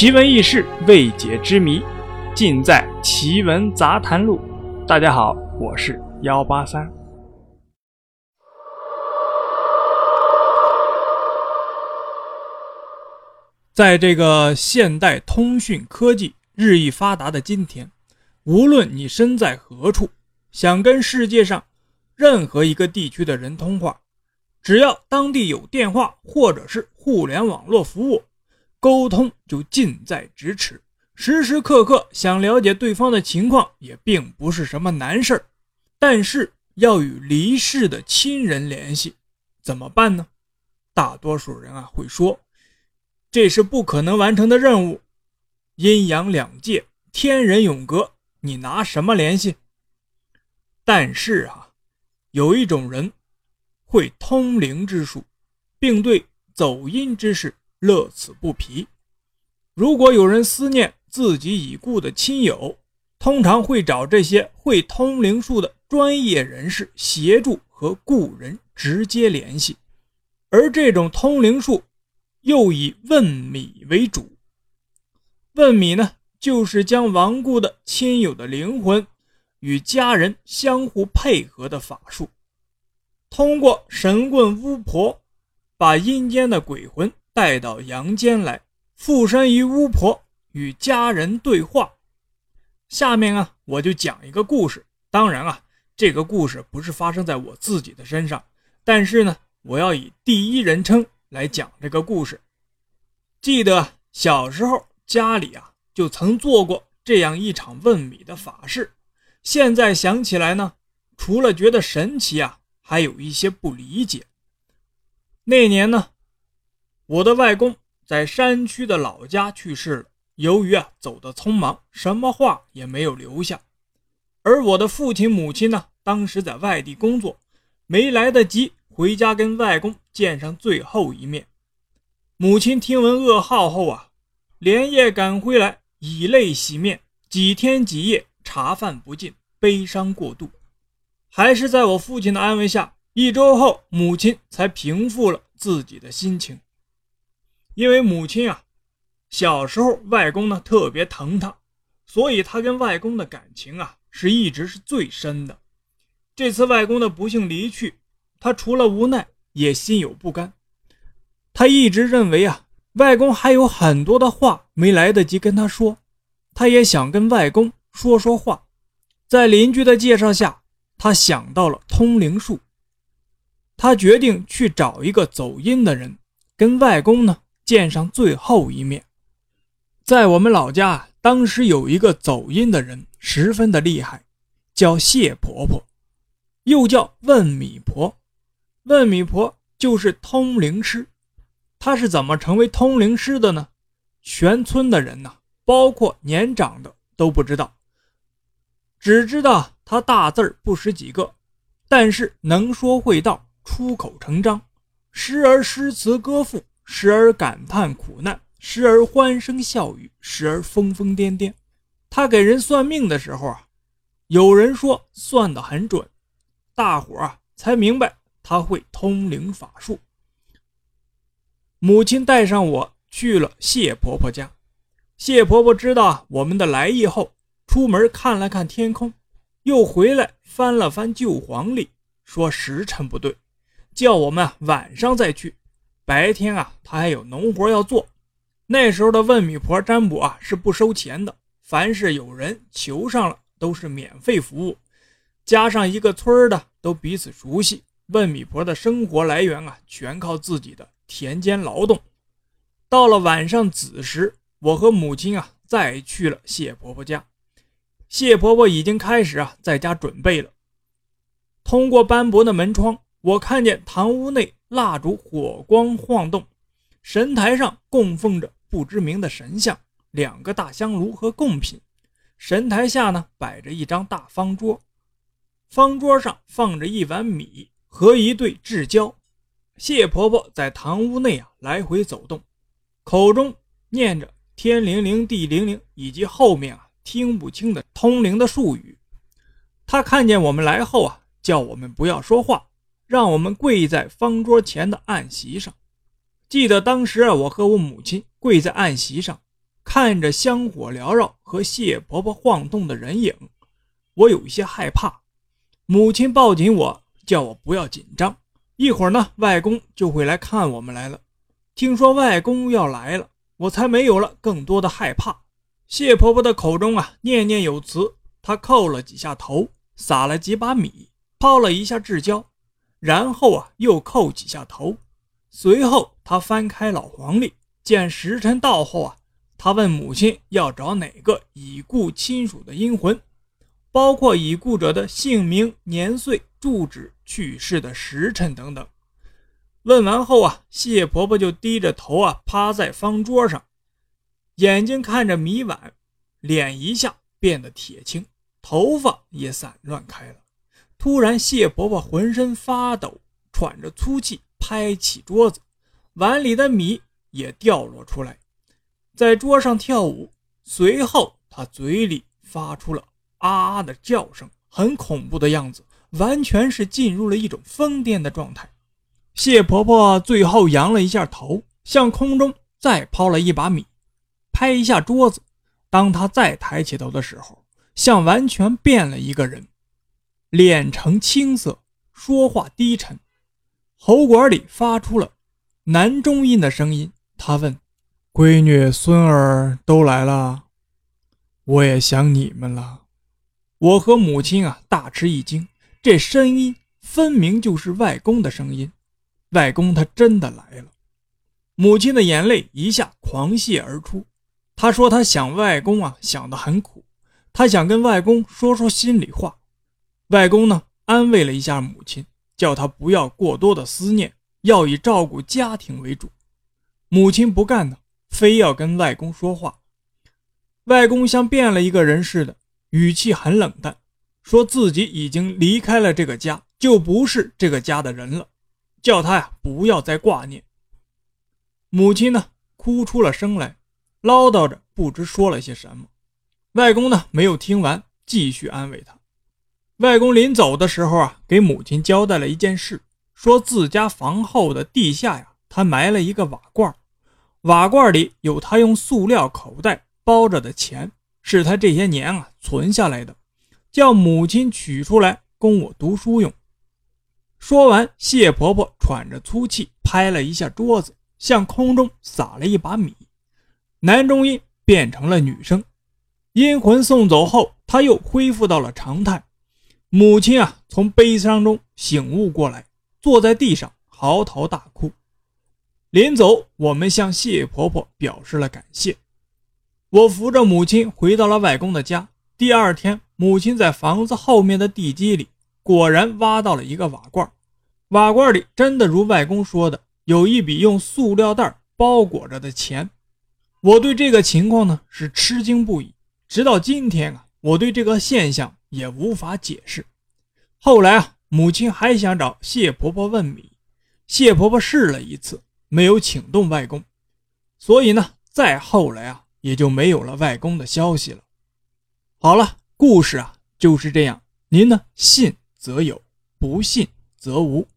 奇闻异事、未解之谜，尽在《奇闻杂谈录》。大家好，我是幺八三。在这个现代通讯科技日益发达的今天，无论你身在何处，想跟世界上任何一个地区的人通话，只要当地有电话或者是互联网络服务。沟通就近在咫尺，时时刻刻想了解对方的情况也并不是什么难事儿。但是要与离世的亲人联系，怎么办呢？大多数人啊会说，这是不可能完成的任务。阴阳两界，天人永隔，你拿什么联系？但是啊，有一种人会通灵之术，并对走阴之事。乐此不疲。如果有人思念自己已故的亲友，通常会找这些会通灵术的专业人士协助和故人直接联系。而这种通灵术又以问米为主。问米呢，就是将亡故的亲友的灵魂与家人相互配合的法术，通过神棍巫婆把阴间的鬼魂。带到阳间来，附身于巫婆，与家人对话。下面啊，我就讲一个故事。当然啊，这个故事不是发生在我自己的身上，但是呢，我要以第一人称来讲这个故事。记得小时候家里啊，就曾做过这样一场问米的法事。现在想起来呢，除了觉得神奇啊，还有一些不理解。那年呢。我的外公在山区的老家去世了，由于啊走得匆忙，什么话也没有留下。而我的父亲母亲呢，当时在外地工作，没来得及回家跟外公见上最后一面。母亲听闻噩耗后啊，连夜赶回来，以泪洗面，几天几夜茶饭不进，悲伤过度。还是在我父亲的安慰下，一周后，母亲才平复了自己的心情。因为母亲啊，小时候外公呢特别疼她，所以她跟外公的感情啊是一直是最深的。这次外公的不幸离去，她除了无奈，也心有不甘。她一直认为啊，外公还有很多的话没来得及跟她说，她也想跟外公说说话。在邻居的介绍下，她想到了通灵术。她决定去找一个走阴的人，跟外公呢。见上最后一面，在我们老家，当时有一个走阴的人，十分的厉害，叫谢婆婆，又叫问米婆。问米婆就是通灵师。她是怎么成为通灵师的呢？全村的人呐，包括年长的都不知道，只知道她大字不识几个，但是能说会道，出口成章，时而诗词歌赋。时而感叹苦难，时而欢声笑语，时而疯疯癫癫。他给人算命的时候啊，有人说算得很准，大伙啊才明白他会通灵法术。母亲带上我去了谢婆婆家，谢婆婆知道我们的来意后，出门看了看天空，又回来翻了翻旧黄历，说时辰不对，叫我们晚上再去。白天啊，他还有农活要做。那时候的问米婆占卜啊是不收钱的，凡是有人求上了都是免费服务。加上一个村的都彼此熟悉，问米婆的生活来源啊全靠自己的田间劳动。到了晚上子时，我和母亲啊再去了谢婆婆家。谢婆婆已经开始啊在家准备了。通过斑驳的门窗，我看见堂屋内。蜡烛火光晃动，神台上供奉着不知名的神像，两个大香炉和贡品。神台下呢摆着一张大方桌，方桌上放着一碗米和一对至交。谢婆婆在堂屋内啊来回走动，口中念着“天灵灵，地灵灵”以及后面啊听不清的通灵的术语。她看见我们来后啊，叫我们不要说话。让我们跪在方桌前的案席上。记得当时啊，我和我母亲跪在案席上，看着香火缭绕和谢婆婆晃动的人影，我有一些害怕。母亲抱紧我，叫我不要紧张。一会儿呢，外公就会来看我们来了。听说外公要来了，我才没有了更多的害怕。谢婆婆的口中啊，念念有词。她叩了几下头，撒了几把米，抛了一下至交，然后啊，又叩几下头。随后，他翻开老黄历，见时辰到后啊。他问母亲要找哪个已故亲属的阴魂，包括已故者的姓名、年岁、住址、去世的时辰等等。问完后啊，谢婆婆就低着头啊，趴在方桌上，眼睛看着米碗，脸一下变得铁青，头发也散乱开了。突然，谢婆婆浑身发抖，喘着粗气，拍起桌子，碗里的米也掉落出来。在桌上跳舞，随后他嘴里发出了啊啊的叫声，很恐怖的样子，完全是进入了一种疯癫的状态。谢婆婆最后扬了一下头，向空中再抛了一把米，拍一下桌子。当她再抬起头的时候，像完全变了一个人，脸呈青色，说话低沉，喉管里发出了男中音的声音。他问。闺女、孙儿都来了，我也想你们了。我和母亲啊大吃一惊，这声音分明就是外公的声音。外公他真的来了。母亲的眼泪一下狂泻而出。她说她想外公啊，想得很苦，她想跟外公说说心里话。外公呢安慰了一下母亲，叫她不要过多的思念，要以照顾家庭为主。母亲不干呢。非要跟外公说话，外公像变了一个人似的，语气很冷淡，说自己已经离开了这个家，就不是这个家的人了，叫他呀不要再挂念。母亲呢哭出了声来，唠叨着不知说了些什么。外公呢没有听完，继续安慰他。外公临走的时候啊，给母亲交代了一件事，说自家房后的地下呀，他埋了一个瓦罐。瓦罐里有他用塑料口袋包着的钱，是他这些年啊存下来的，叫母亲取出来供我读书用。说完，谢婆婆喘着粗气，拍了一下桌子，向空中撒了一把米，男中音变成了女声。阴魂送走后，他又恢复到了常态。母亲啊，从悲伤中醒悟过来，坐在地上嚎啕大哭。临走，我们向谢婆婆表示了感谢。我扶着母亲回到了外公的家。第二天，母亲在房子后面的地基里果然挖到了一个瓦罐，瓦罐里真的如外公说的，有一笔用塑料袋包裹着的钱。我对这个情况呢是吃惊不已，直到今天啊，我对这个现象也无法解释。后来啊，母亲还想找谢婆婆问米，谢婆婆试了一次。没有请动外公，所以呢，再后来啊，也就没有了外公的消息了。好了，故事啊就是这样，您呢信则有，不信则无。